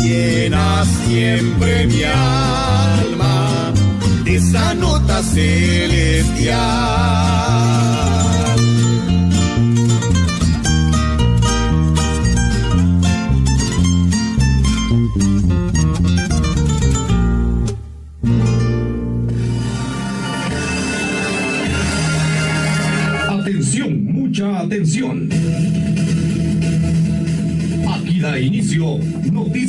llena siempre mi alma de esa nota celestial.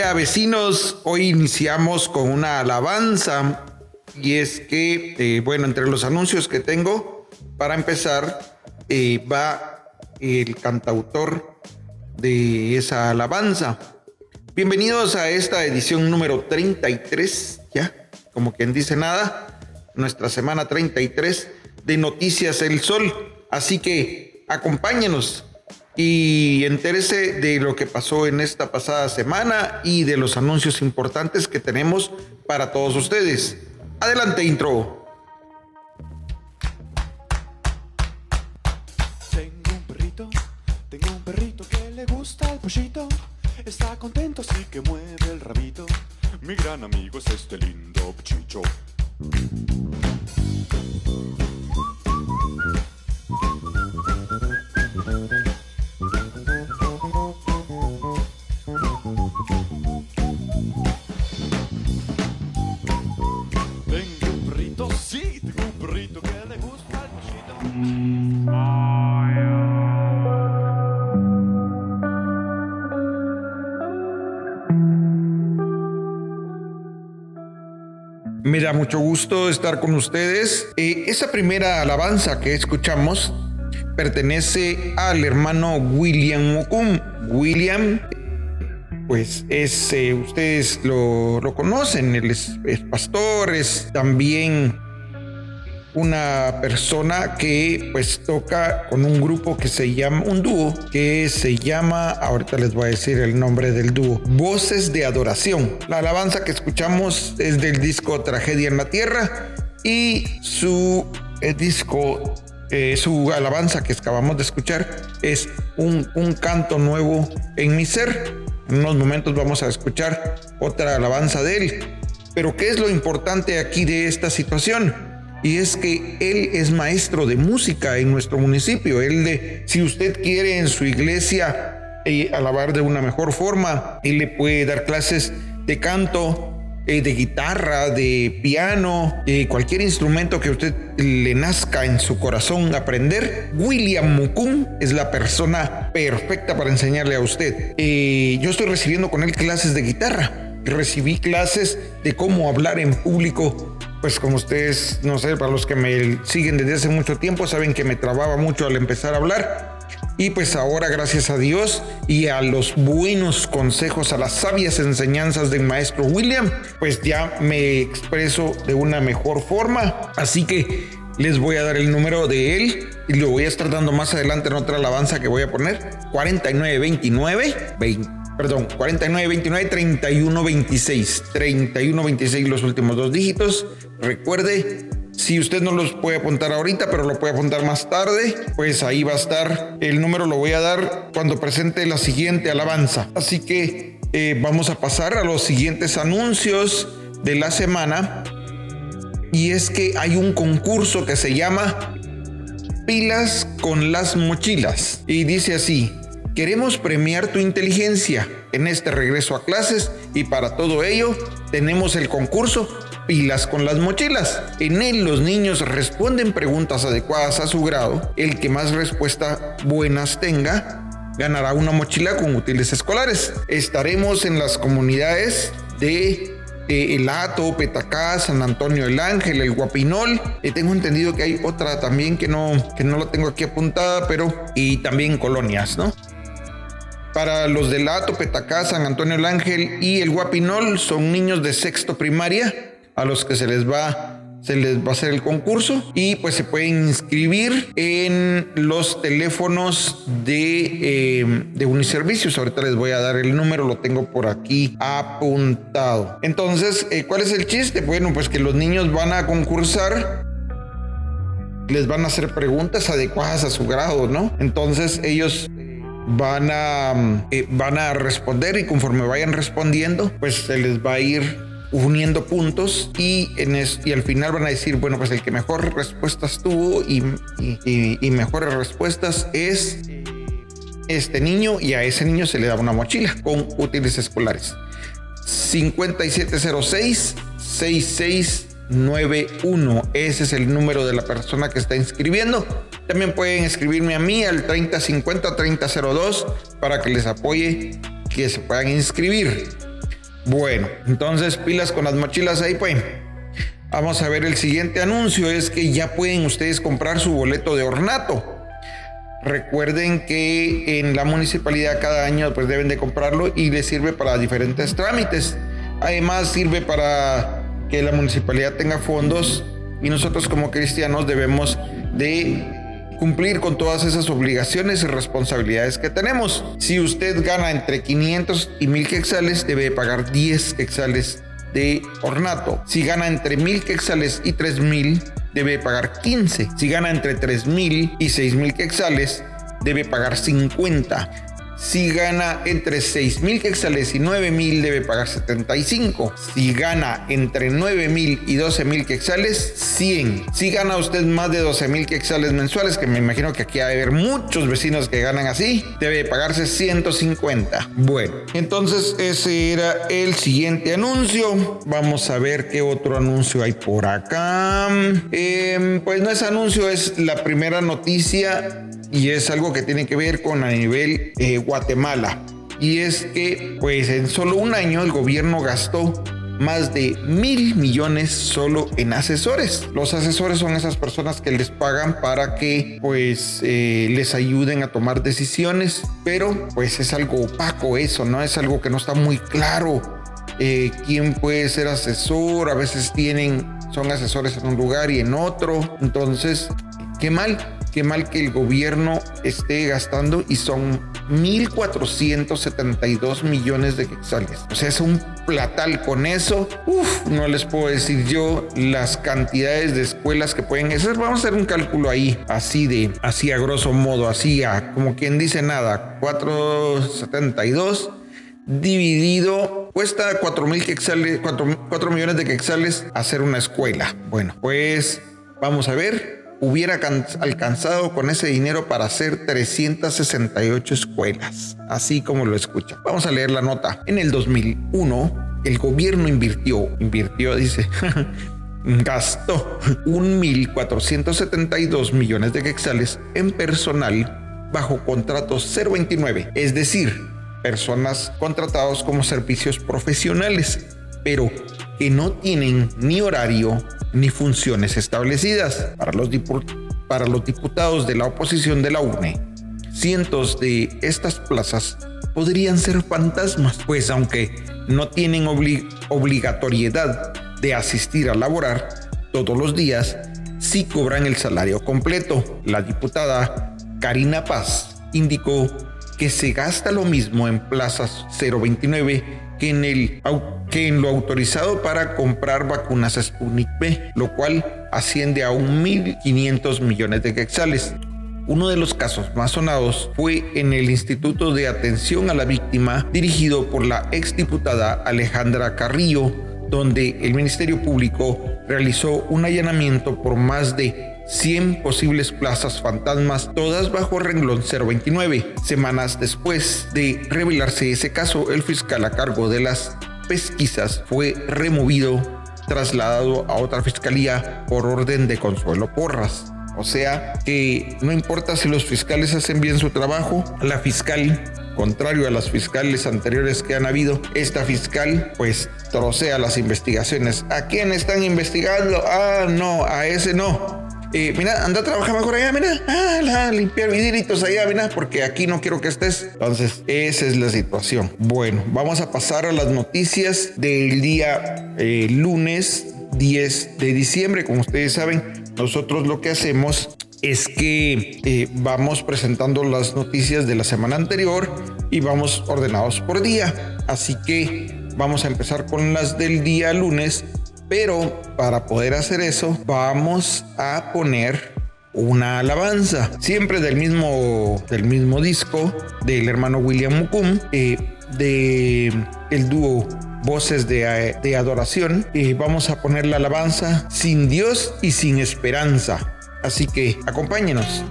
Vecinos, hoy iniciamos con una alabanza y es que, eh, bueno, entre los anuncios que tengo, para empezar, eh, va el cantautor de esa alabanza. Bienvenidos a esta edición número 33, ya, como quien dice nada, nuestra semana 33 de Noticias El Sol. Así que acompáñenos y entérese de lo que pasó en esta pasada semana y de los anuncios importantes que tenemos para todos ustedes. Adelante, intro. Tengo un perrito, tengo un perrito que le gusta el pollito. Está contento, así que mueve el rabito. Mi gran amigo es este lindo chicho. Mucho gusto estar con ustedes. Eh, esa primera alabanza que escuchamos pertenece al hermano William Ocum. William, pues es, eh, ustedes lo, lo conocen, él es pastor, es también una persona que pues toca con un grupo que se llama, un dúo que se llama, ahorita les voy a decir el nombre del dúo, Voces de Adoración. La alabanza que escuchamos es del disco Tragedia en la Tierra y su eh, disco, eh, su alabanza que acabamos de escuchar es un, un canto nuevo en mi ser. En unos momentos vamos a escuchar otra alabanza de él. Pero ¿qué es lo importante aquí de esta situación? Y es que él es maestro de música en nuestro municipio. Él de, si usted quiere en su iglesia eh, alabar de una mejor forma, él le puede dar clases de canto, eh, de guitarra, de piano, de cualquier instrumento que usted le nazca en su corazón aprender, William Mukun es la persona perfecta para enseñarle a usted. Eh, yo estoy recibiendo con él clases de guitarra. Recibí clases de cómo hablar en público pues como ustedes, no sé, para los que me siguen desde hace mucho tiempo, saben que me trababa mucho al empezar a hablar. Y pues ahora, gracias a Dios y a los buenos consejos, a las sabias enseñanzas del maestro William, pues ya me expreso de una mejor forma. Así que les voy a dar el número de él y lo voy a estar dando más adelante en otra alabanza que voy a poner. 4929 20 perdón, 4929 3126 3126 los últimos dos dígitos. Recuerde si usted no los puede apuntar ahorita, pero lo puede apuntar más tarde, pues ahí va a estar. El número lo voy a dar cuando presente la siguiente alabanza. Así que eh, vamos a pasar a los siguientes anuncios de la semana. Y es que hay un concurso que se llama Pilas con las mochilas. Y dice así, queremos premiar tu inteligencia en este regreso a clases y para todo ello tenemos el concurso pilas con las mochilas. En él los niños responden preguntas adecuadas a su grado. El que más respuestas buenas tenga ganará una mochila con útiles escolares. Estaremos en las comunidades de El Ato, Petacá, San Antonio el Ángel, el Guapinol. Eh, tengo entendido que hay otra también que no, que no la tengo aquí apuntada, pero y también colonias, ¿no? Para los del Ato, Petacá, San Antonio el Ángel y el Guapinol son niños de sexto primaria a los que se les va se les va a hacer el concurso y pues se pueden inscribir en los teléfonos de, eh, de Uniservicios. Ahorita les voy a dar el número, lo tengo por aquí apuntado. Entonces, eh, ¿cuál es el chiste? Bueno, pues que los niños van a concursar les van a hacer preguntas adecuadas a su grado, ¿no? Entonces ellos van a, eh, van a responder y conforme vayan respondiendo, pues se les va a ir uniendo puntos y, en y al final van a decir, bueno, pues el que mejor respuestas tuvo y, y, mejores respuestas es este niño y a ese niño se le da una mochila con útiles escolares. 5706 6691. Ese es el número de la persona que está inscribiendo. También pueden escribirme a mí al 3050 3002 para que les apoye que se puedan inscribir. Bueno, entonces pilas con las mochilas ahí, pues. Vamos a ver el siguiente anuncio, es que ya pueden ustedes comprar su boleto de ornato. Recuerden que en la municipalidad cada año pues deben de comprarlo y les sirve para diferentes trámites. Además sirve para que la municipalidad tenga fondos y nosotros como cristianos debemos de cumplir con todas esas obligaciones y responsabilidades que tenemos. Si usted gana entre 500 y 1000 quexales, debe pagar 10 quexales de ornato. Si gana entre 1000 quexales y 3000, debe pagar 15. Si gana entre 3000 y 6000 quexales, debe pagar 50. Si gana entre 6 mil quexales y 9 mil, debe pagar 75. Si gana entre 9 mil y 12 mil quexales, 100. Si gana usted más de 12 mil quexales mensuales, que me imagino que aquí hay haber muchos vecinos que ganan así, debe pagarse 150. Bueno, entonces ese era el siguiente anuncio. Vamos a ver qué otro anuncio hay por acá. Em, pues no es anuncio, es la primera noticia y es algo que tiene que ver con a nivel eh, Guatemala. Y es que, pues en solo un año el gobierno gastó más de mil millones solo en asesores. Los asesores son esas personas que les pagan para que pues eh, les ayuden a tomar decisiones, pero pues es algo opaco eso, ¿no? Es algo que no está muy claro eh, quién puede ser asesor, a veces tienen, son asesores en un lugar y en otro, entonces, qué mal qué mal que el gobierno esté gastando y son 1.472 millones de quetzales. O sea, es un platal con eso. Uf, no les puedo decir yo las cantidades de escuelas que pueden hacer. Vamos a hacer un cálculo ahí, así de, así a grosso modo, así a como quien dice nada, 472 dividido cuesta 4 mil quexales, 4, 4 millones de quexales hacer una escuela. Bueno, pues vamos a ver. Hubiera alcanzado con ese dinero para hacer 368 escuelas, así como lo escucha. Vamos a leer la nota. En el 2001, el gobierno invirtió, invirtió, dice, gastó 1.472 millones de quexales en personal bajo contrato 029, es decir, personas contratados como servicios profesionales, pero que no tienen ni horario ni funciones establecidas. Para los, diputados de la oposición de la UNE, cientos de estas plazas podrían ser fantasmas, pues aunque no tienen obligatoriedad de asistir a laborar todos los días, sí cobran el salario completo. La diputada Karina Paz indicó que se gasta lo mismo en plazas 029 que en, el, que en lo autorizado para comprar vacunas Sputnik B, lo cual asciende a 1.500 millones de quetzales. Uno de los casos más sonados fue en el Instituto de Atención a la Víctima, dirigido por la exdiputada Alejandra Carrillo, donde el Ministerio Público realizó un allanamiento por más de 100 posibles plazas fantasmas, todas bajo renglón 029. Semanas después de revelarse ese caso, el fiscal a cargo de las pesquisas fue removido, trasladado a otra fiscalía por orden de Consuelo Porras. O sea que no importa si los fiscales hacen bien su trabajo, la fiscal contrario a las fiscales anteriores que han habido, esta fiscal pues trocea las investigaciones. ¿A quién están investigando? Ah, no, a ese no. Mira, anda a trabajar mejor allá, mira, ah, limpiar vidritos allá, mira, porque aquí no quiero que estés. Entonces, esa es la situación. Bueno, vamos a pasar a las noticias del día eh, lunes 10 de diciembre. Como ustedes saben, nosotros lo que hacemos es que eh, vamos presentando las noticias de la semana anterior y vamos ordenados por día. Así que vamos a empezar con las del día lunes, pero para poder hacer eso vamos a poner una alabanza, siempre del mismo, del mismo disco del hermano William Mukum, eh, de el dúo Voces de, de Adoración. y vamos a poner la alabanza sin Dios y sin esperanza. Así que acompáñenos.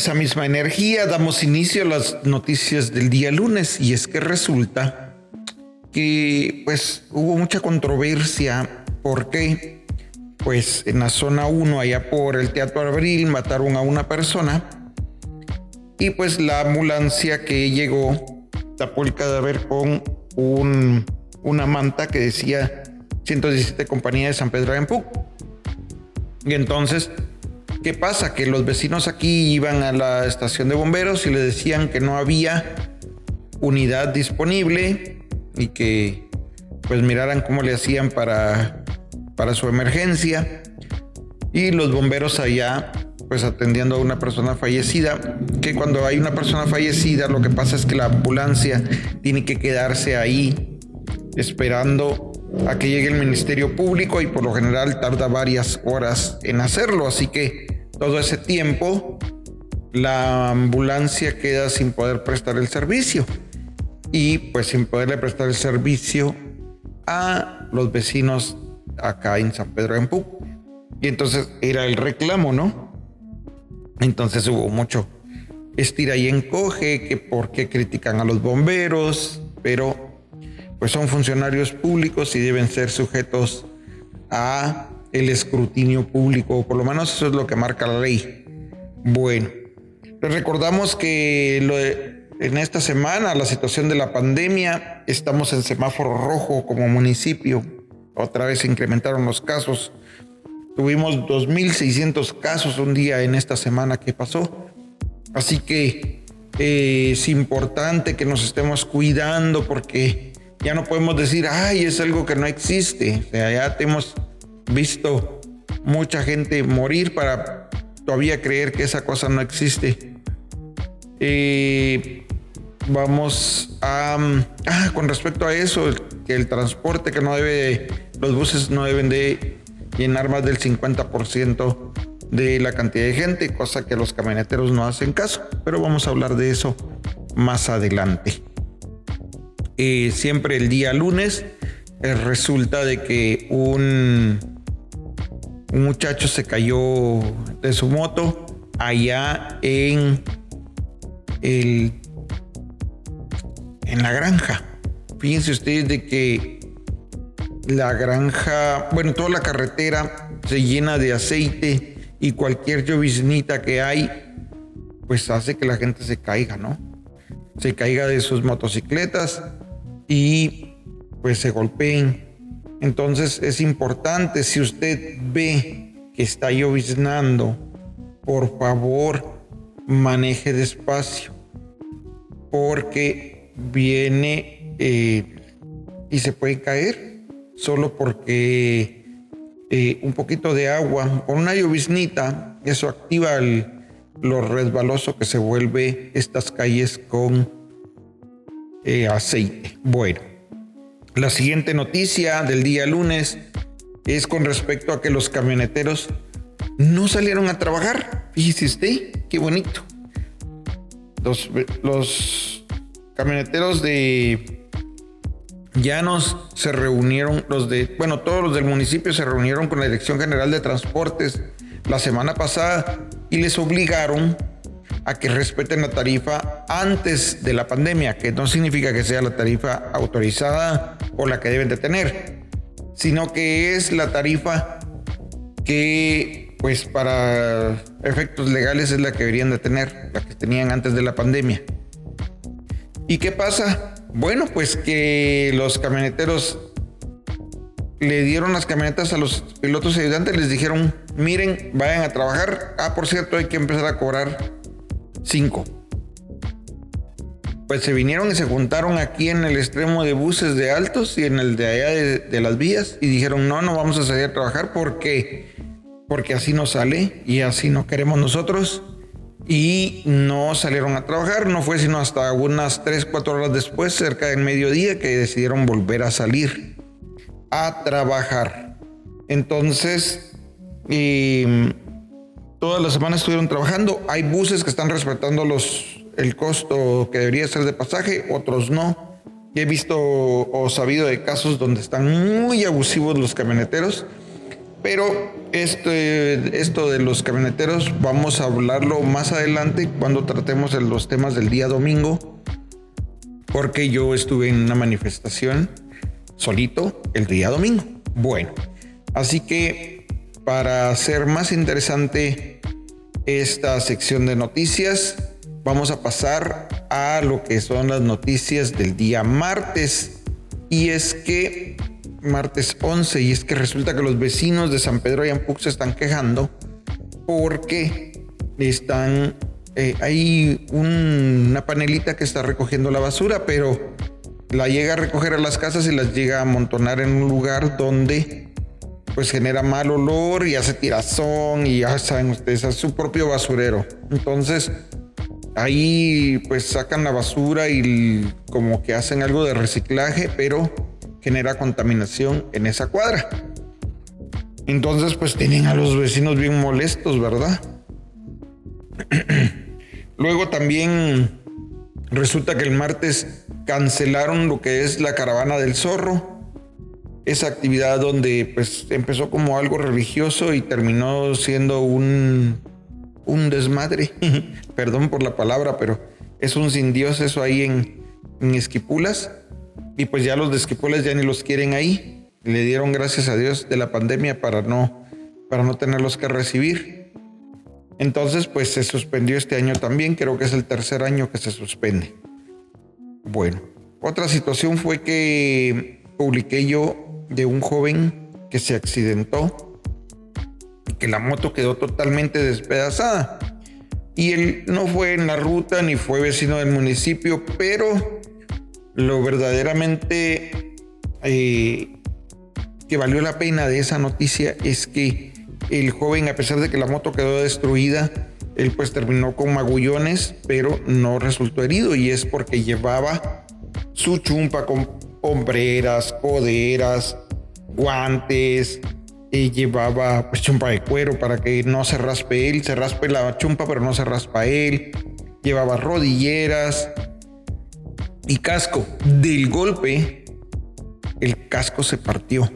Esa misma energía. Damos inicio a las noticias del día lunes y es que resulta que pues hubo mucha controversia. Porque pues en la zona 1 allá por el Teatro Abril mataron a una persona y pues la ambulancia que llegó tapó el cadáver con un, una manta que decía 117 Compañía de San Pedro de Ampú. Y entonces ¿Qué pasa? Que los vecinos aquí iban a la estación de bomberos y le decían que no había unidad disponible y que pues miraran cómo le hacían para, para su emergencia. Y los bomberos allá pues atendiendo a una persona fallecida, que cuando hay una persona fallecida lo que pasa es que la ambulancia tiene que quedarse ahí esperando a que llegue el Ministerio Público y por lo general tarda varias horas en hacerlo, así que todo ese tiempo la ambulancia queda sin poder prestar el servicio y pues sin poderle prestar el servicio a los vecinos acá en San Pedro de Empú. Y entonces era el reclamo, ¿no? Entonces hubo mucho estira y encoge, que por qué critican a los bomberos, pero pues son funcionarios públicos y deben ser sujetos a el escrutinio público, por lo menos eso es lo que marca la ley. Bueno, les recordamos que en esta semana, la situación de la pandemia, estamos en semáforo rojo como municipio. Otra vez se incrementaron los casos. Tuvimos 2.600 casos un día en esta semana que pasó. Así que eh, es importante que nos estemos cuidando porque ya no podemos decir, ay, es algo que no existe. O sea, ya tenemos visto mucha gente morir para todavía creer que esa cosa no existe. Eh, vamos a... Ah, con respecto a eso, que el transporte que no debe, los buses no deben de llenar más del 50% de la cantidad de gente, cosa que los camioneteros no hacen caso, pero vamos a hablar de eso más adelante. Eh, siempre el día lunes resulta de que un un muchacho se cayó de su moto allá en el en la granja. Fíjense ustedes de que la granja, bueno, toda la carretera se llena de aceite y cualquier lloviznita que hay, pues hace que la gente se caiga, ¿no? Se caiga de sus motocicletas y pues se golpeen entonces es importante, si usted ve que está lloviznando, por favor, maneje despacio, porque viene eh, y se puede caer solo porque eh, un poquito de agua, con una lloviznita, eso activa lo resbaloso que se vuelve estas calles con eh, aceite. Bueno. La siguiente noticia del día lunes es con respecto a que los camioneteros no salieron a trabajar. Fíjese usted, qué bonito. Los, camioneteros de Llanos se reunieron, los de, bueno, todos los del municipio se reunieron con la Dirección General de Transportes la semana pasada y les obligaron a que respeten la tarifa antes de la pandemia, que no significa que sea la tarifa autorizada o la que deben de tener, sino que es la tarifa que pues para efectos legales es la que deberían de tener, la que tenían antes de la pandemia. ¿Y qué pasa? Bueno, pues que los camioneteros le dieron las camionetas a los pilotos ayudantes, les dijeron, miren, vayan a trabajar. Ah, por cierto, hay que empezar a cobrar Cinco. Pues se vinieron y se juntaron aquí en el extremo de buses de altos y en el de allá de, las vías y dijeron no, no vamos a salir a trabajar porque, porque así no sale y así no queremos nosotros. Y no salieron a trabajar, no fue sino hasta unas 3, 4 horas después, cerca del mediodía, que decidieron volver a salir a trabajar. Entonces, y Todas las semanas estuvieron trabajando. Hay buses que están respetando los, el costo que debería ser de pasaje, otros no. he visto o sabido de casos donde están muy abusivos los camioneteros, pero este, esto de los camioneteros vamos a hablarlo más adelante cuando tratemos los temas del día domingo, porque yo estuve en una manifestación solito el día domingo. Bueno, así que para hacer más interesante esta sección de noticias, vamos a pasar a lo que son las noticias del día martes. Y es que martes 11 y es que resulta que los vecinos de San Pedro y Ampuc se están quejando porque están eh, hay una panelita que está recogiendo la basura, pero la llega a recoger a las casas y las llega a amontonar en un lugar donde pues genera mal olor y hace tirazón y ya saben ustedes, es su propio basurero. Entonces ahí pues sacan la basura y como que hacen algo de reciclaje, pero genera contaminación en esa cuadra. Entonces, pues tienen a los vecinos bien molestos, ¿verdad? Luego también resulta que el martes cancelaron lo que es la caravana del zorro. Esa actividad donde pues empezó como algo religioso y terminó siendo un, un desmadre. Perdón por la palabra, pero es un sin Dios eso ahí en, en Esquipulas y pues ya los de ya ni los quieren ahí. Le dieron gracias a Dios de la pandemia para no, para no tenerlos que recibir. Entonces, pues se suspendió este año también. Creo que es el tercer año que se suspende. Bueno, otra situación fue que publiqué yo de un joven que se accidentó y que la moto quedó totalmente despedazada. Y él no fue en la ruta ni fue vecino del municipio, pero lo verdaderamente eh, que valió la pena de esa noticia es que el joven, a pesar de que la moto quedó destruida, él pues terminó con magullones, pero no resultó herido y es porque llevaba su chumpa con hombreras, coderas, guantes, llevaba pues chumpa de cuero para que no se raspe él, se raspe la chumpa pero no se raspa él, llevaba rodilleras, y casco. Del golpe, el casco se partió,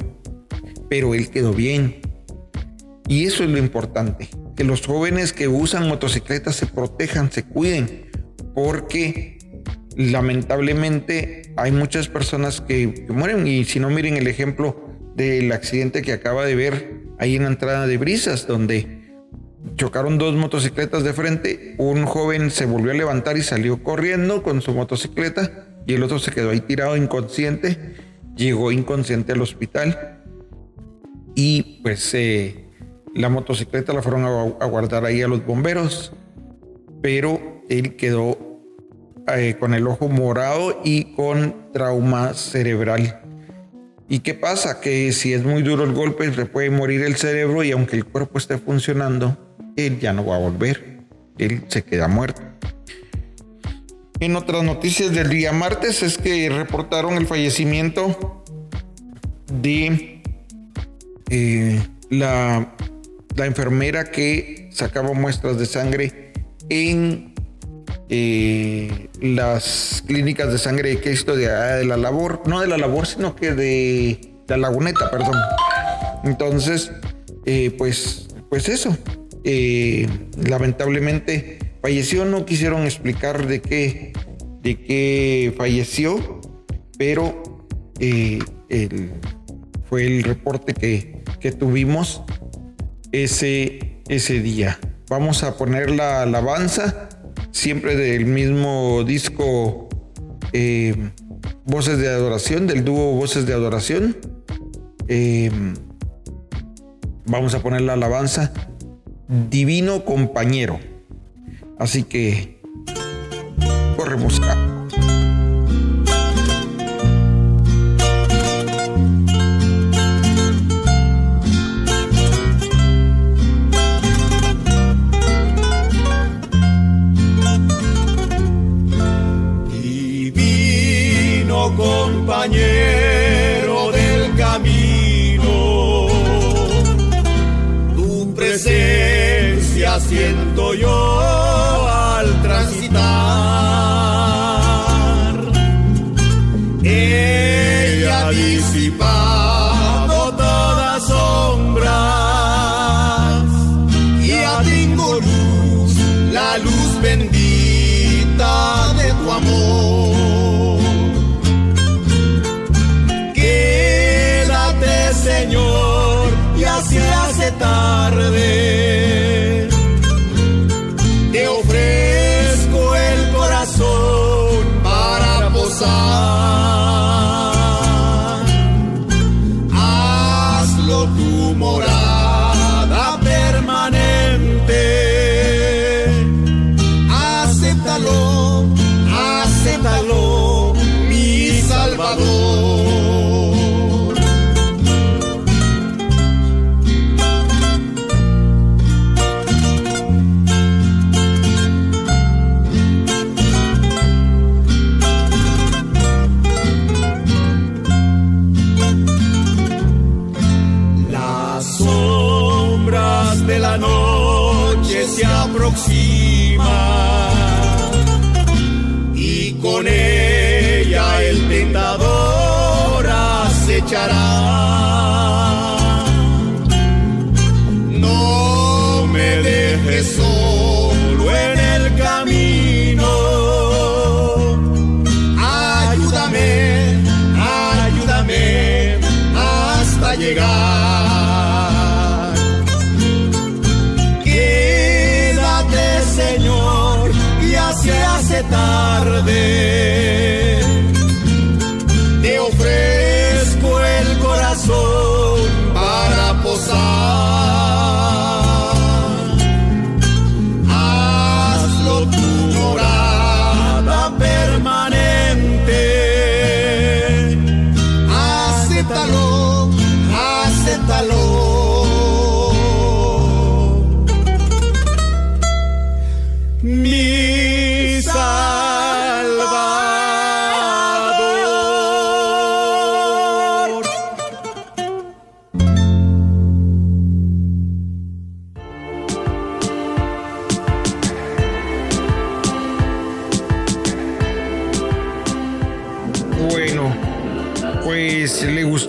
pero él quedó bien. Y eso es lo importante, que los jóvenes que usan motocicletas se protejan, se cuiden, porque lamentablemente hay muchas personas que, mueren. Y si no miren el ejemplo del accidente que acaba de ver ahí en la entrada de Brisas, donde chocaron dos motocicletas de frente, un joven se volvió a levantar y salió corriendo con su motocicleta y el otro se quedó ahí tirado inconsciente, llegó inconsciente al hospital y pues la motocicleta la fueron a, guardar ahí a los bomberos, pero él quedó eh, con el ojo morado y con trauma cerebral. ¿Y qué pasa? Que si es muy duro el golpe, le puede morir el cerebro y aunque el cuerpo esté funcionando, él ya no va a volver. Él se queda muerto. En otras noticias del día martes es que reportaron el fallecimiento de eh, la, la, enfermera que sacaba muestras de sangre en las clínicas de sangre de Cristo de, ah, de la labor, no de la labor, sino que de la laguneta, perdón. Entonces, eh, pues, pues eso, eh, lamentablemente falleció, no quisieron explicar de qué, de qué falleció, pero eh, fue el reporte que, tuvimos ese, ese día. Vamos a poner la alabanza, siempre del mismo disco eh, Voces de Adoración, del dúo Voces de Adoración. vamos a poner la alabanza divino compañero. Así que corremos Compañero del camino, tu presencia siento yo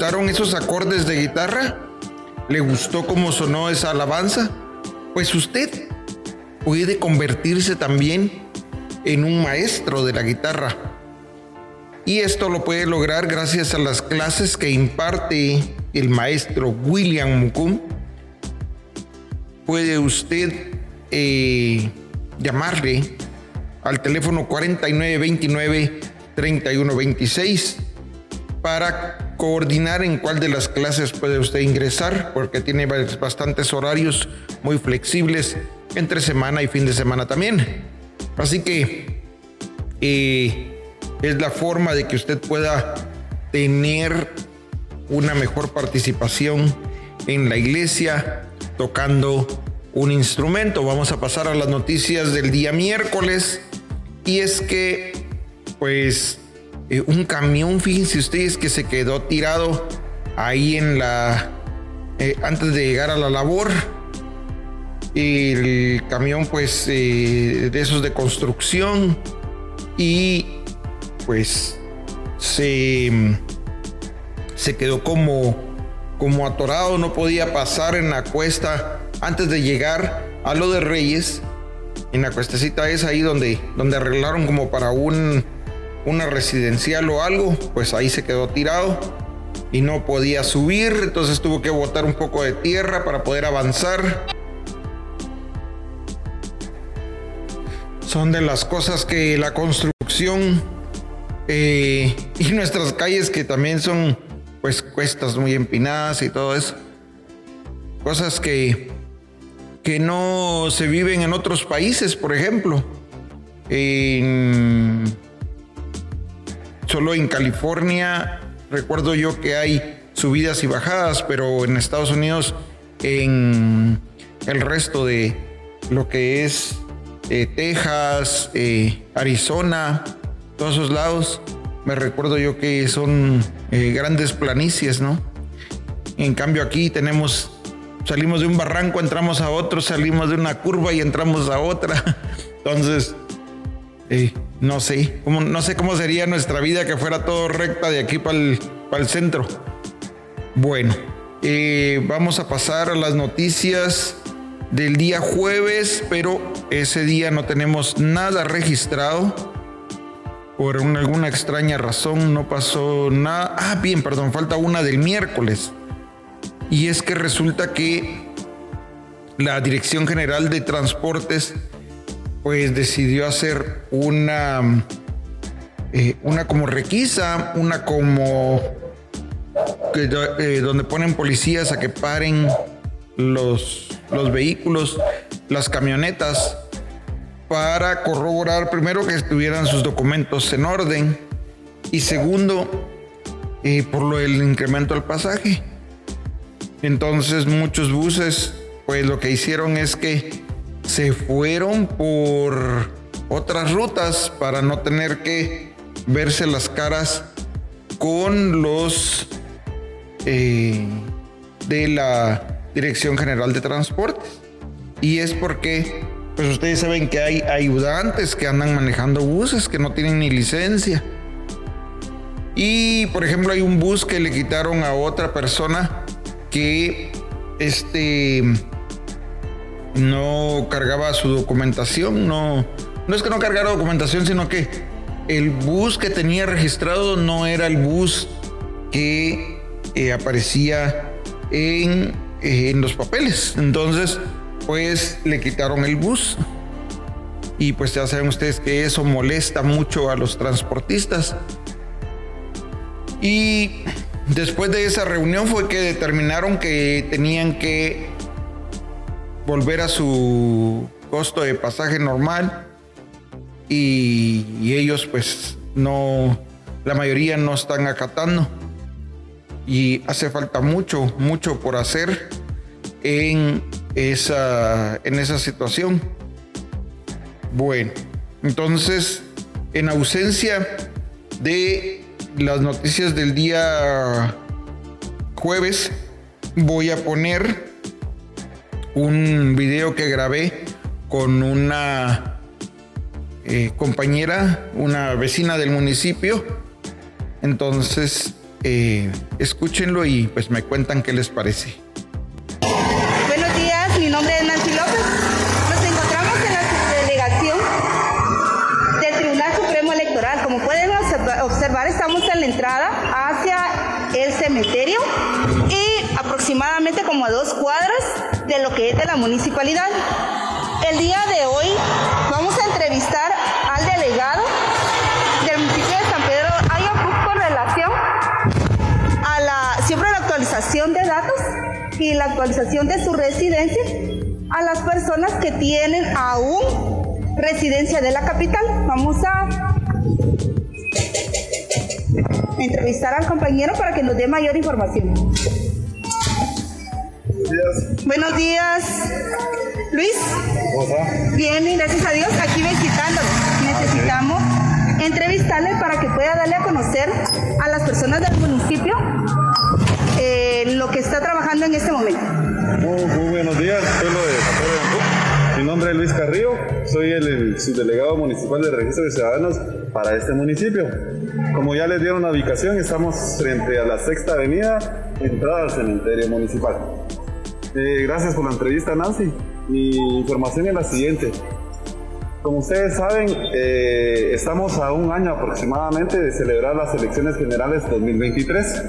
gustaron esos acordes de guitarra, le gustó cómo sonó esa alabanza, pues usted puede convertirse también en un maestro de la guitarra. Y esto lo puede lograr gracias a las clases que imparte el maestro William Mukum. Puede usted eh, llamarle al teléfono 4929-3126 para coordinar en cuál de las clases puede usted ingresar, porque tiene bastantes horarios muy flexibles entre semana y fin de semana también. Así que eh, es la forma de que usted pueda tener una mejor participación en la iglesia tocando un instrumento. Vamos a pasar a las noticias del día miércoles. Y es que, pues, eh, un camión, fíjense ustedes, que se quedó tirado ahí en la... eh, antes de llegar a la labor. El camión, pues, eh, de esos de construcción. Y, pues, se, se quedó como, como atorado, no podía pasar en la cuesta antes de llegar a lo de Reyes. En la cuestecita es ahí donde, donde arreglaron como para un, una residencial o algo, pues ahí se quedó tirado y no podía subir, entonces tuvo que botar un poco de tierra para poder avanzar. Son de las cosas que la construcción eh, y nuestras calles que también son pues cuestas muy empinadas y todo eso. Cosas que, que no se viven en otros países, por ejemplo. Solo en California recuerdo yo que hay subidas y bajadas, pero en Estados Unidos, en el resto de lo que es eh, Texas, eh, Arizona, todos esos lados, me recuerdo yo que son eh, grandes planicies, ¿no? En cambio aquí tenemos, salimos de un barranco, entramos a otro, salimos de una curva y entramos a otra. Entonces, no sé, no sé cómo sería nuestra vida que fuera todo recta de aquí para el centro. Bueno, eh, vamos a pasar a las noticias del día jueves, pero ese día no tenemos nada registrado. Por una- alguna extraña razón no pasó nada. Ah, bien, perdón, falta una del miércoles. Y es que resulta que la Dirección General de Transportes pues decidió hacer una eh, una como requisa, una como eh, donde ponen policías a que paren los, los vehículos, las camionetas, para corroborar primero que estuvieran sus documentos en orden y segundo, eh, por lo del incremento al pasaje. Entonces muchos buses, pues lo que hicieron es que se fueron por otras rutas para no tener que verse las caras con los eh, de la Dirección General de Transportes. Y es porque pues ustedes saben que hay ayudantes que andan manejando buses que no tienen ni licencia. Y por ejemplo hay un bus que le quitaron a otra persona que este no cargaba su documentación, no, no es que no cargara documentación, sino que el bus que tenía registrado no era el bus que eh, aparecía en, eh, en los papeles. Entonces, pues le quitaron el bus. Y pues ya saben ustedes que eso molesta mucho a los transportistas. Y después de esa reunión fue que determinaron que tenían que volver a su costo de pasaje normal. Y, ellos pues no, la mayoría no están acatando. Y hace falta mucho, mucho por hacer en esa, en esa situación. Bueno, entonces, en ausencia de las noticias del día jueves, voy a poner un video que grabé con una eh, compañera, una vecina del municipio. Entonces, eh, escúchenlo y pues me cuentan qué les parece. estamos en la entrada hacia el cementerio y aproximadamente como a dos cuadras de lo que es de la municipalidad. El día de hoy vamos a entrevistar al delegado del municipio de San Pedro Ayacuc con relación a la siempre la actualización de datos y la actualización de su residencia a las personas que tienen aún residencia de la capital. Vamos a entrevistar al compañero para que nos dé mayor información. Buenos días. Buenos días, Luis. Bien, gracias a Dios, aquí visitándolo. Necesitamos entrevistarle para que pueda darle a conocer a las personas del municipio eh, lo que está trabajando en este momento. Muy, buenos días, pueblo de San Mi nombre es Luis Carrillo, soy el subdelegado municipal de registro de ciudadanos para este municipio. Como ya les dieron la ubicación, estamos frente a la Sexta Avenida, entrada al cementerio municipal. Gracias por la entrevista, Nancy. Mi información es la siguiente. Como ustedes saben, eh, estamos a un año aproximadamente de celebrar las elecciones generales 2023.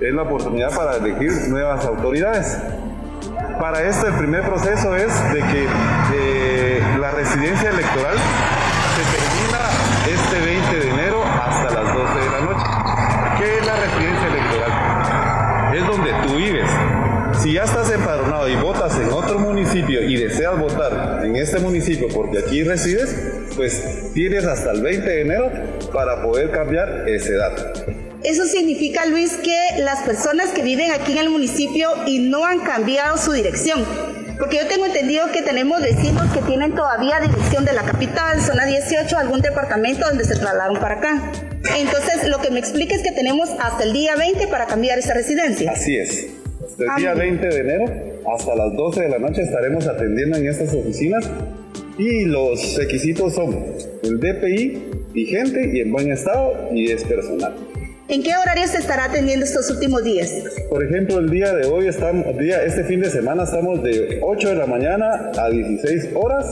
Es la oportunidad para elegir nuevas autoridades. Para esto el primer proceso es de que eh, la residencia electoral se termina este 20 de enero hasta las 12 de la noche. ¿Qué es la residencia electoral? Es donde tú vives. Si ya estás empadronado y votas en otro municipio y deseas votar en este municipio porque aquí resides, pues tienes hasta el 20 de enero para poder cambiar ese dato. Eso significa, Luis, que las personas que viven aquí en el municipio y no han cambiado su dirección, porque yo tengo entendido que tenemos vecinos que tienen todavía dirección de la capital, zona 18, algún departamento donde se trasladaron para acá. Entonces, lo que me explica es que tenemos hasta el día 20 para cambiar esa residencia. Así es. Hasta el día 20 de enero, hasta las 12 de la noche estaremos atendiendo en estas oficinas y los requisitos son el DPI vigente y en buen estado y es personal. ¿En qué horario se estará atendiendo estos últimos días? Por ejemplo, el día de hoy, estamos, día, este fin de semana estamos de 8 de la mañana a 16 horas,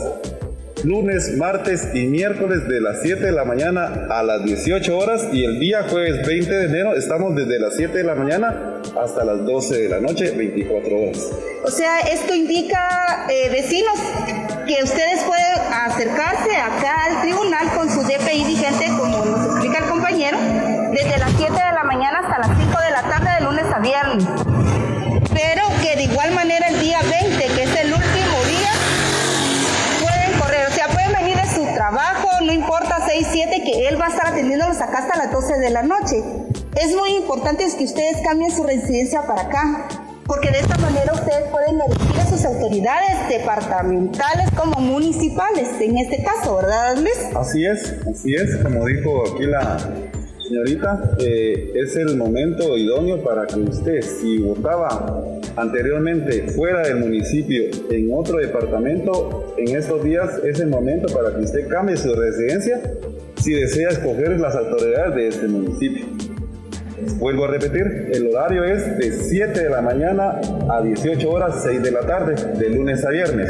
lunes, martes y miércoles de las 7 de la mañana a las 18 horas y el día jueves 20 de enero estamos desde las 7 de la mañana hasta las 12 de la noche, 24 horas. O sea, esto indica, eh, vecinos, que ustedes pueden acercarse acá al tribunal con su DPI vigente, como nos explica el compañero, desde las 7 de la mañana hasta las 5 de la tarde de lunes a viernes. Va a estar atendiéndolos acá hasta las 12 de la noche. Es muy importante que ustedes cambien su residencia para acá porque de esta manera ustedes pueden elegir a sus autoridades departamentales como municipales, en este caso, ¿verdad, Luis? Así es, así es, como dijo aquí la señorita, eh, es el momento idóneo para que usted, si votaba anteriormente fuera del municipio en otro departamento, en estos días es el momento para que usted cambie su residencia si desea escoger las autoridades de este municipio. Vuelvo a repetir, el horario es de 7 de la mañana a 18 horas 6 de la tarde, de lunes a viernes.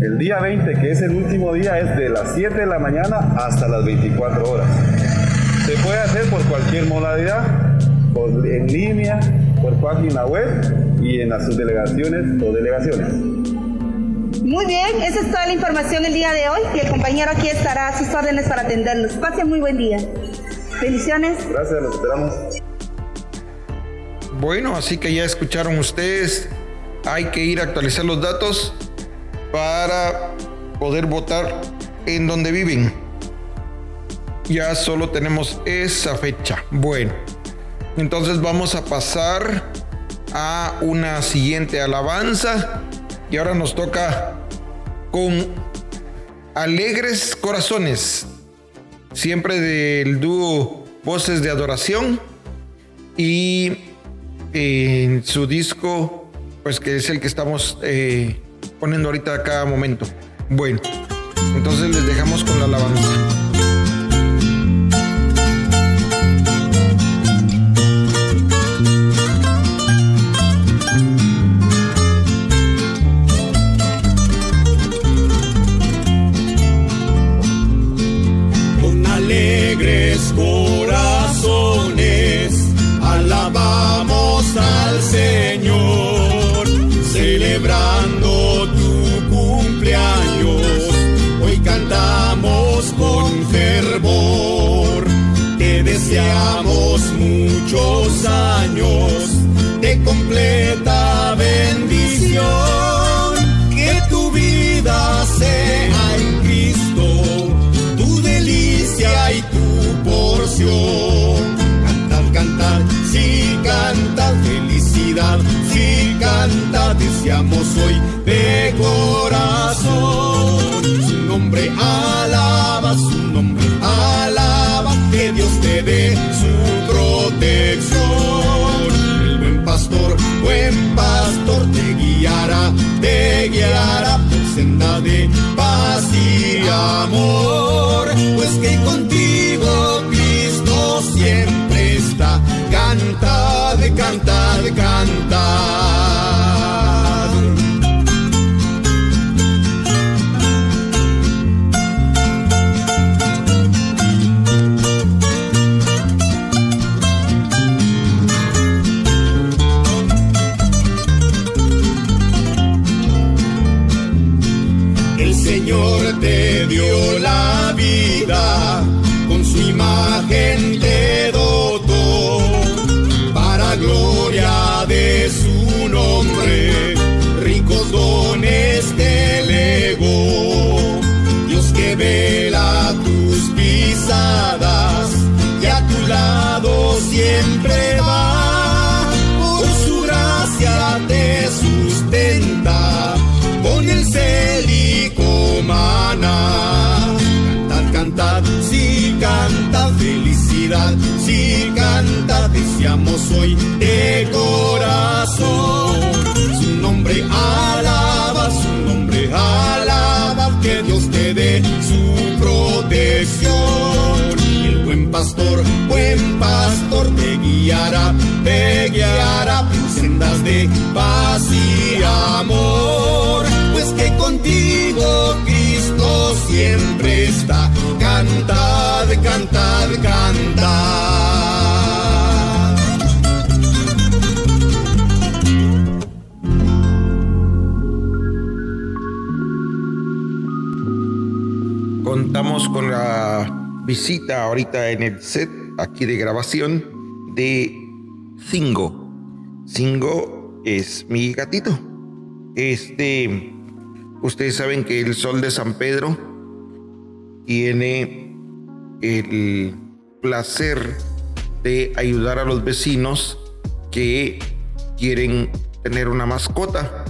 El día 20, que es el último día, es de las 7 de la mañana hasta las 24 horas. Se puede hacer por cualquier modalidad, por, en línea, por página web y en las subdelegaciones o delegaciones. Muy bien, esa es toda la información el día de hoy y el compañero aquí estará a sus órdenes para atenderlos. Pasen muy buen día. Bendiciones. Gracias, los esperamos. Bueno, así que ya escucharon ustedes, hay que ir a actualizar los datos para poder votar en donde viven. Ya solo tenemos esa fecha. Bueno, entonces vamos a pasar a una siguiente alabanza y ahora nos toca con Alegres Corazones, siempre del dúo Voces de Adoración y en su disco, pues que es el que estamos eh, poniendo ahorita a cada momento. Bueno, entonces les dejamos con la alabanza. De completa bendición. Que tu vida sea en Cristo tu delicia y tu porción. Cantar, cantar, sí, cantar, felicidad, sí, canta, deseamos hoy de corazón. Su nombre alaba, su nombre alaba, que Dios te dé su protección. Guiará, te guiará por senda de paz y amor. Pues que deseamos hoy de corazón. Su nombre alaba, su nombre alaba, que Dios te dé su protección. El buen pastor, buen pastor te guiará, te guiará en sendas de paz y amor. Pues que contigo Cristo siempre está. Cantad, cantad, cantad. Con la visita ahorita en el set aquí de grabación de Cingo. Cingo es mi gatito. Este, ustedes saben que el Sol de San Pedro tiene el placer de ayudar a los vecinos que quieren tener una mascota.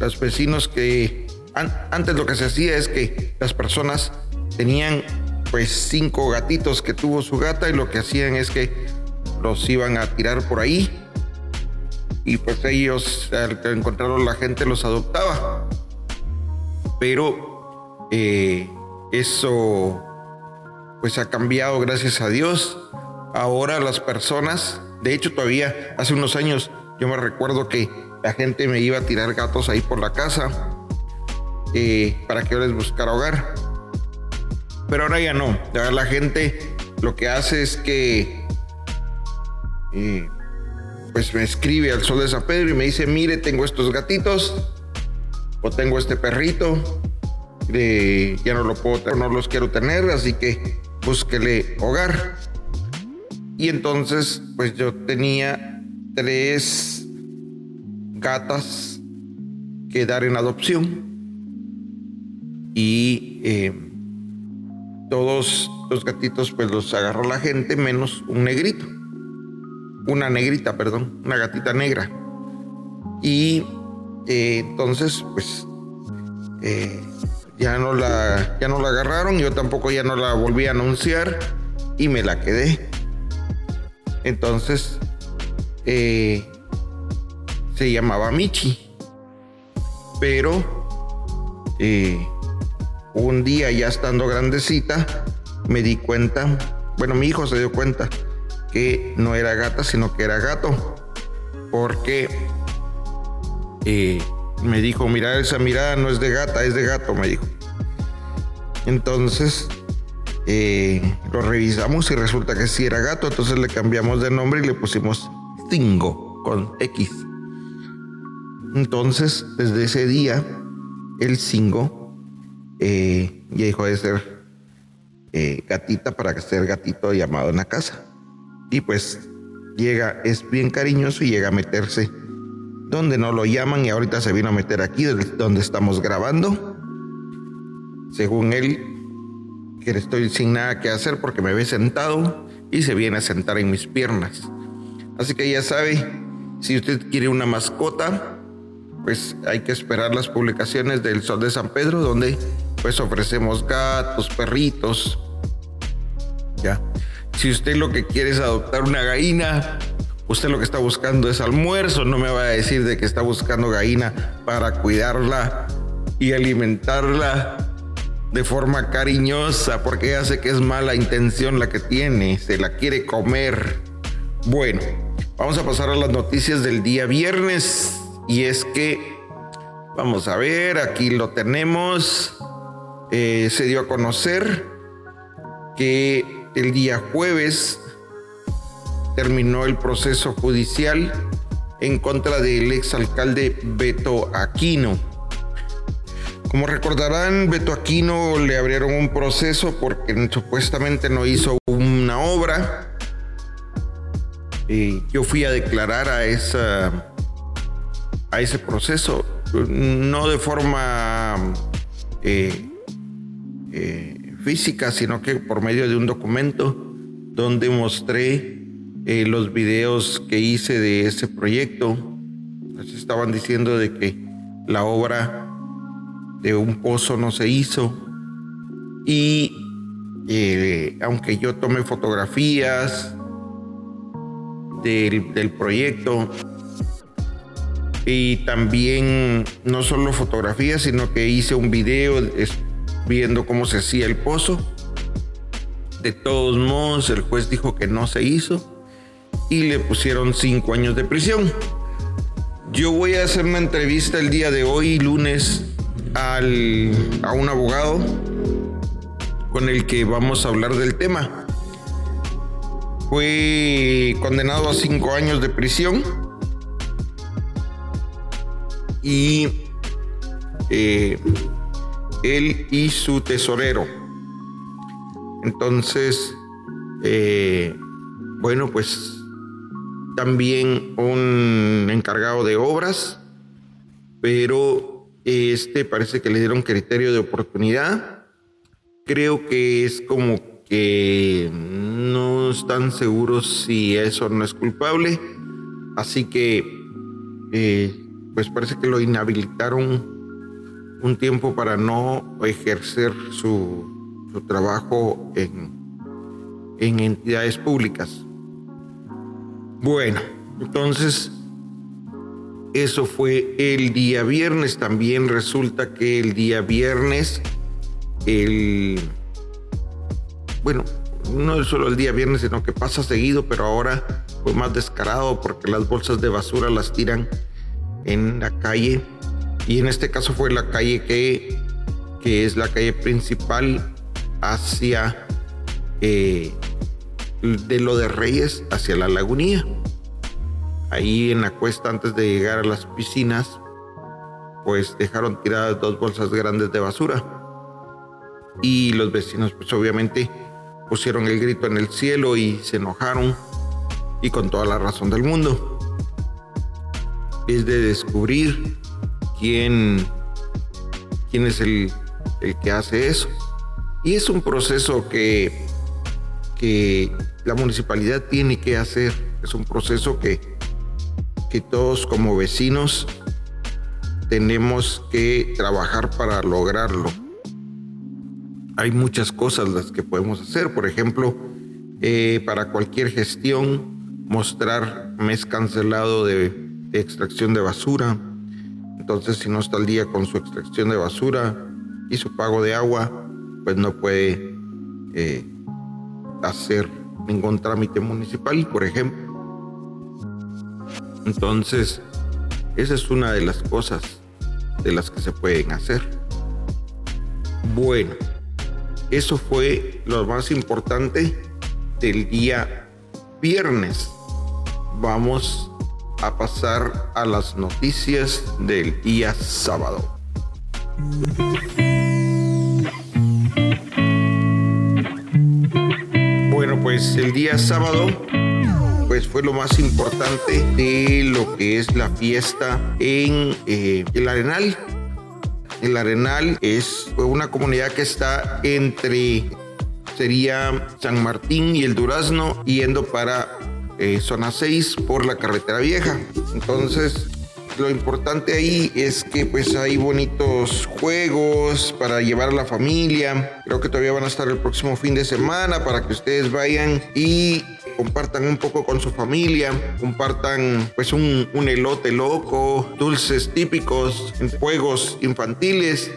Los vecinos que an- antes lo que se hacía es que las personas tenían pues cinco gatitos que tuvo su gata y lo que hacían es que los iban a tirar por ahí y pues ellos al encontrarlos la gente los adoptaba. Pero eh, eso pues ha cambiado gracias a Dios. Ahora las personas, de hecho todavía hace unos años yo me recuerdo que la gente me iba a tirar gatos ahí por la casa eh, para que yo les buscara hogar. Pero ahora ya no. la gente lo que hace es que eh, pues me escribe al Sol de San Pedro y me dice, mire, tengo estos gatitos o tengo este perrito, eh, ya no lo puedo, no los quiero tener, así que búsquele hogar. Y entonces, pues yo tenía tres gatas que dar en adopción. Y eh, todos los gatitos, pues los agarró la gente, menos un negrito. Una negrita, perdón, una gatita negra. Y eh, entonces, pues eh, ya no la ya no la agarraron, yo tampoco ya no la volví a anunciar y me la quedé. Entonces eh, se llamaba Michi, pero eh, un día ya estando grandecita me di cuenta, bueno mi hijo se dio cuenta que no era gata sino que era gato, porque eh, me dijo, mira, esa mirada no es de gata, es de gato, me dijo. Entonces eh, lo revisamos y resulta que sí era gato, entonces le cambiamos de nombre y le pusimos Tingo con X. Entonces, desde ese día, el Singo eh, ya dejó de ser eh, gatita para ser gatito llamado en la casa. Y pues llega, es bien cariñoso y llega a meterse donde no lo llaman y ahorita se vino a meter aquí donde estamos grabando. Según él, que estoy sin nada que hacer porque me ve sentado y se viene a sentar en mis piernas. Así que ya sabe, si usted quiere una mascota, pues hay que esperar las publicaciones del Sol de San Pedro donde pues ofrecemos gatos, perritos. Ya. Si usted lo que quiere es adoptar una gallina, Usted lo que está buscando es almuerzo, no me va a decir de que está buscando gallina para cuidarla y alimentarla de forma cariñosa, porque ya sé que es mala intención la que tiene, se la quiere comer. Bueno, vamos a pasar a las noticias del día viernes y es que, vamos a ver, aquí lo tenemos, eh, se dio a conocer que el día jueves terminó el proceso judicial en contra del exalcalde Beto Aquino. Como recordarán, Beto Aquino le abrieron un proceso porque supuestamente no hizo una obra. Y yo fui a declarar a, esa, a ese proceso, no de forma eh, eh, física, sino que por medio de un documento donde mostré eh, los videos que hice de ese proyecto, estaban diciendo de que la obra de un pozo no se hizo. Y eh, aunque yo tomé fotografías del, del proyecto y también no solo fotografías, sino que hice un video viendo cómo se hacía el pozo. De todos modos, el juez dijo que no se hizo y le pusieron cinco años de prisión. Yo voy a hacer una entrevista el día de hoy, lunes, al, a un abogado con el que vamos a hablar del tema. Fue condenado a cinco años de prisión y eh, él y su tesorero. Entonces, eh, bueno, pues también un encargado de obras, pero este parece que le dieron criterio de oportunidad. Creo que es como que no están seguros si eso no es culpable, así que eh, pues parece que lo inhabilitaron un tiempo para no ejercer su, trabajo en, en entidades públicas. Bueno, entonces Eso fue el día viernes. También resulta que el día viernes, el... Bueno, no es solo el día viernes, sino que pasa seguido, pero ahora fue más descarado porque las bolsas de basura las tiran en la calle. Y en este caso fue la calle que, que es la calle principal hacia eh, de lo de Reyes hacia la lagunía. Ahí en la cuesta antes de llegar a las piscinas, pues dejaron tiradas dos bolsas grandes de basura. Y los vecinos pues obviamente pusieron el grito en el cielo y se enojaron y con toda la razón del mundo. Es de descubrir quién, quién es el, el que hace eso. Y es un proceso que, que la municipalidad tiene que hacer. Es un proceso que, que todos como vecinos tenemos que trabajar para lograrlo. Hay muchas cosas las que podemos hacer. Por ejemplo, eh, para cualquier gestión, mostrar mes cancelado de, de extracción de basura. Entonces, si no está al día con su extracción de basura y su pago de agua, pues no puede eh, hacer ningún trámite municipal, por ejemplo. Entonces, esa es una de las cosas de las que se pueden hacer. Bueno, eso fue lo más importante del día viernes. Vamos a pasar a las noticias del día sábado. pues el día sábado pues fue lo más importante de lo que es la fiesta en eh, el Arenal. El Arenal es una comunidad que está entre, sería San Martín y el Durazno, yendo para eh, zona 6 por la carretera vieja. Entonces, lo importante ahí es que pues hay bonitos juegos para llevar a la familia. Creo que todavía van a estar el próximo fin de semana para que ustedes vayan y compartan un poco con su familia, compartan pues un, un elote loco, dulces típicos, juegos infantiles.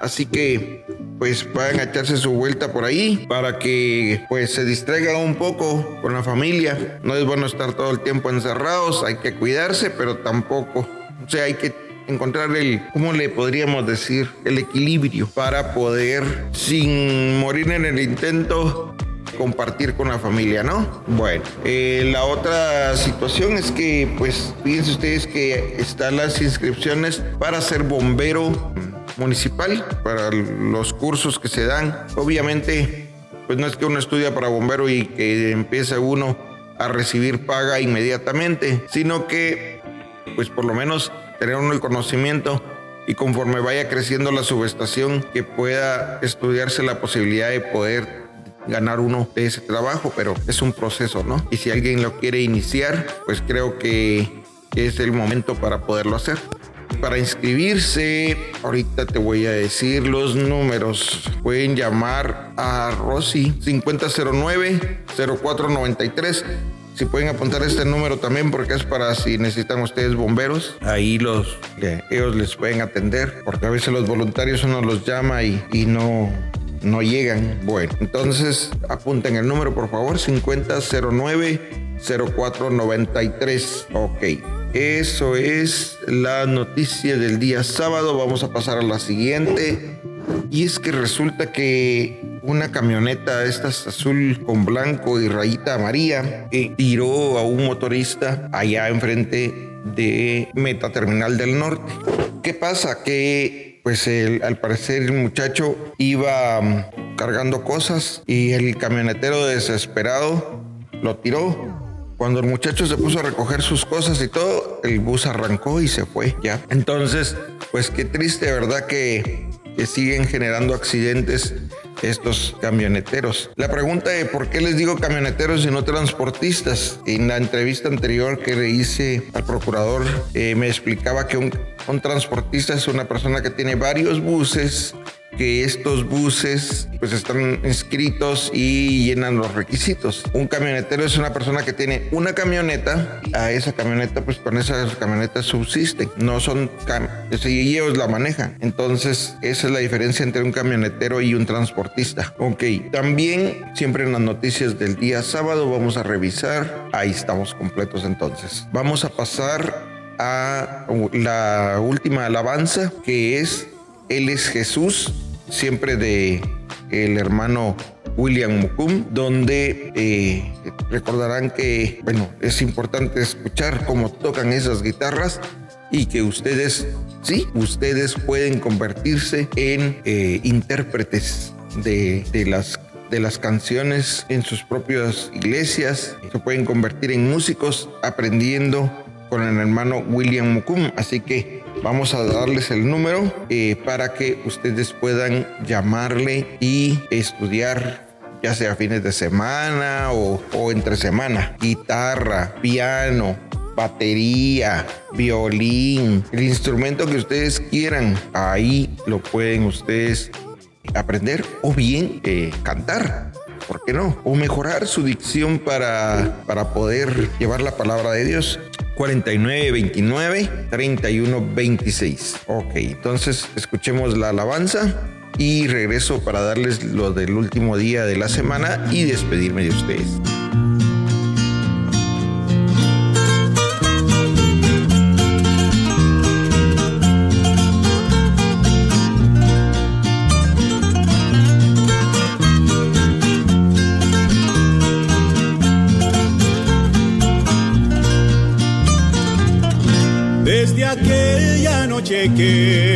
Así que pues vayan a echarse su vuelta por ahí para que pues se distraigan un poco con la familia. No es bueno estar todo el tiempo encerrados, hay que cuidarse, pero tampoco o sea, hay que encontrar el, ¿cómo le podríamos decir? El equilibrio para poder, sin morir en el intento, compartir con la familia, ¿no? Bueno, eh, la otra situación es que, pues, fíjense ustedes que están las inscripciones para ser bombero municipal, para los cursos que se dan. Obviamente, pues no es que uno estudia para bombero y que empiece uno a recibir paga inmediatamente, sino que pues por lo menos tener uno el conocimiento y conforme vaya creciendo la subestación que pueda estudiarse la posibilidad de poder ganar uno de ese trabajo, pero es un proceso, ¿no? Y si alguien lo quiere iniciar, pues creo que es el momento para poderlo hacer. Para inscribirse, ahorita te voy a decir los números. Pueden llamar a Rosy 5009 0493 si pueden apuntar este número también porque es para si necesitan ustedes bomberos, ahí los ellos les pueden atender, porque a veces los voluntarios uno los llama y, y no no llegan. Bueno, entonces apunten el número por favor 5009 0493. Ok. Eso es la noticia del día sábado. Vamos a pasar a la siguiente. Y es que resulta que una camioneta, esta azul con blanco y rayita amarilla, eh, tiró a un motorista allá enfrente de Meta Terminal del Norte. ¿Qué pasa? Que pues al parecer el muchacho iba mm, cargando cosas y el camionetero desesperado lo tiró. Cuando el muchacho se puso a recoger sus cosas y todo, el bus arrancó y se fue ya. Entonces, pues qué triste, ¿verdad? Que, que siguen generando accidentes estos camioneteros. La pregunta de por qué les digo camioneteros y no transportistas. En la entrevista anterior que le hice al procurador eh, me explicaba que un, un transportista es una persona que tiene varios buses que estos buses pues están inscritos y llenan los requisitos. Un camionetero es una persona que tiene una camioneta, a esa camioneta pues con esas camionetas subsisten, no son y ellos la manejan. Entonces esa es la diferencia entre un camionetero y un transportista. Ok, también siempre en las noticias del día sábado vamos a revisar, ahí estamos completos entonces. Vamos a pasar a la última alabanza que es Él es Jesús, siempre de el hermano William Mukum, donde eh, recordarán que, bueno, es importante escuchar cómo tocan esas guitarras y que ustedes, sí, ustedes pueden convertirse en eh, intérpretes de, de las de las canciones en sus propias iglesias, se pueden convertir en músicos aprendiendo con el hermano William Mukum. Así que vamos a darles el número eh, para que ustedes puedan llamarle y estudiar ya sea fines de semana o, o entre semana. Guitarra, piano, batería, violín, el instrumento que ustedes quieran, ahí lo pueden ustedes aprender o bien eh, cantar. ¿Por qué no? O mejorar su dicción para, para poder llevar la palabra de Dios. 49 29 31 26. Ok, entonces escuchemos la alabanza y regreso para darles lo del último día de la semana y despedirme de ustedes. Que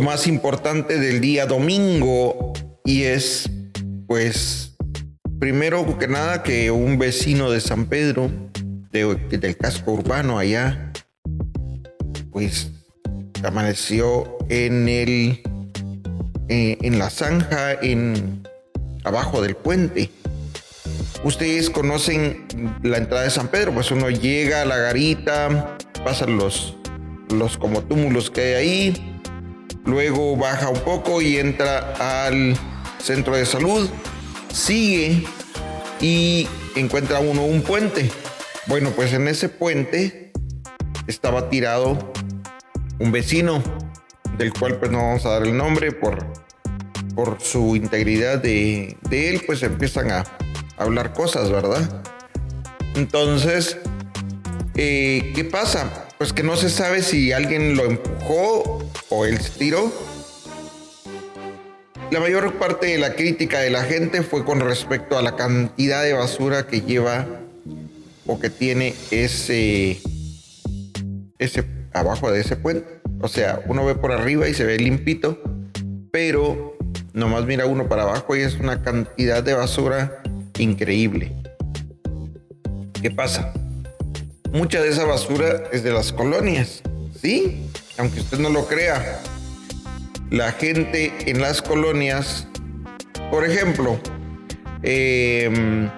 más importante del día domingo y es pues primero que nada que un vecino de San Pedro del casco urbano allá pues amaneció en el eh, en la zanja en abajo del puente. Ustedes conocen la entrada de San Pedro, pues uno llega a la garita, pasa los los como túmulos que hay ahí, luego baja un poco y entra al centro de salud, sigue y encuentra uno un puente. Bueno, pues en ese puente estaba tirado un vecino, del cual pues no vamos a dar el nombre por, por su integridad de, él, pues empiezan a, hablar cosas, ¿verdad? Entonces, eh, ¿qué pasa? Pues que no se sabe si alguien lo empujó o él se tiró. La mayor parte de la crítica de la gente fue con respecto a la cantidad de basura que lleva o que tiene ese, ese abajo de ese puente. O sea, uno ve por arriba y se ve limpito, pero nomás mira uno para abajo y es una cantidad de basura increíble. ¿Qué pasa? Mucha de esa basura es de las colonias, ¿sí? Aunque usted no lo crea. La gente en las colonias, por ejemplo, em,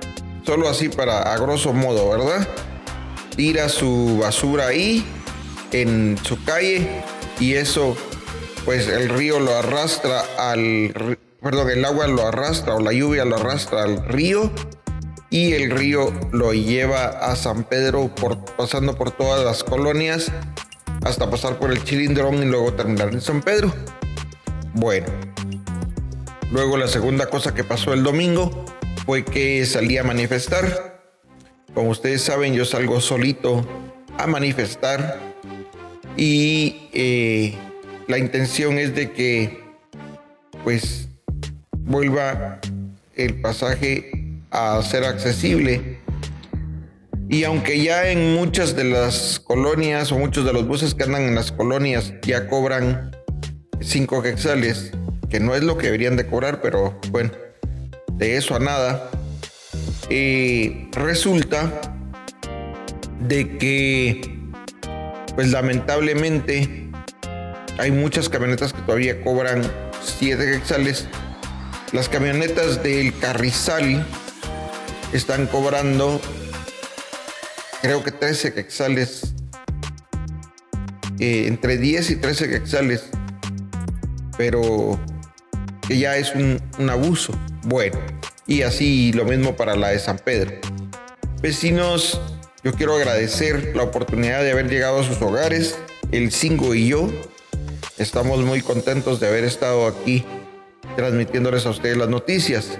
solo así para a grosso modo, ¿verdad? Tira su basura ahí, en su calle, y eso, pues el río lo arrastra al, perdón, el agua lo arrastra o la lluvia lo arrastra al río y el río lo lleva a San Pedro por, pasando por todas las colonias hasta pasar por el Chilindrón y luego terminar en San Pedro. Bueno, luego la segunda cosa que pasó el domingo fue que salí a manifestar. Como ustedes saben, yo salgo solito a manifestar y eh, la intención es de que pues vuelva el pasaje a ser accesible. Y aunque ya en muchas de las colonias o muchos de los buses que andan en las colonias ya cobran 5 quetzales, que no es lo que deberían de cobrar, pero bueno, de eso a nada, eh, resulta de que, pues lamentablemente, hay muchas camionetas que todavía cobran 7 quetzales. Las camionetas del Carrizal están cobrando, creo que 13 quetzales, eh, entre 10 y 13 quetzales, pero que ya es un, un abuso. Bueno, y así lo mismo para la de San Pedro. Vecinos, yo quiero agradecer la oportunidad de haber llegado a sus hogares. El Cingo y yo estamos muy contentos de haber estado aquí transmitiéndoles a ustedes las noticias.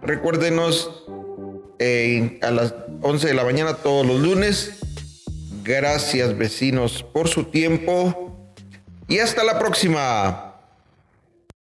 Recuérdenos a las 11 de la mañana todos los lunes. Gracias vecinos por su tiempo y hasta la próxima.